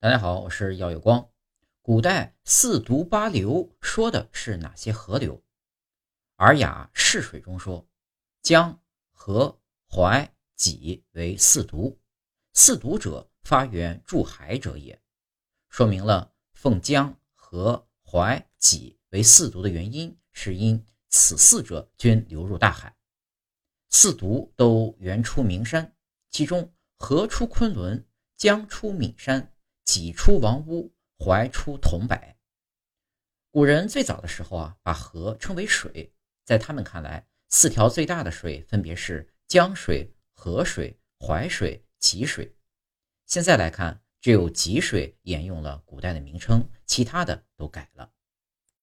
大家好，我是耀有光。古代四渎八流说的是哪些河流？《尔雅释水》中说，江、河、淮、济为四渎。四渎者，发源注海者也。说明了奉江、河、淮、济为四渎的原因，是因此四者均流入大海。四渎都源出名山，其中河出昆仑，江出岷山。己出王屋，怀出桐柏。古人最早的时候啊，把河称为水，在他们看来，四条最大的水分别是江水、河水、淮水、济水。现在来看，只有济水沿用了古代的名称，其他的都改了。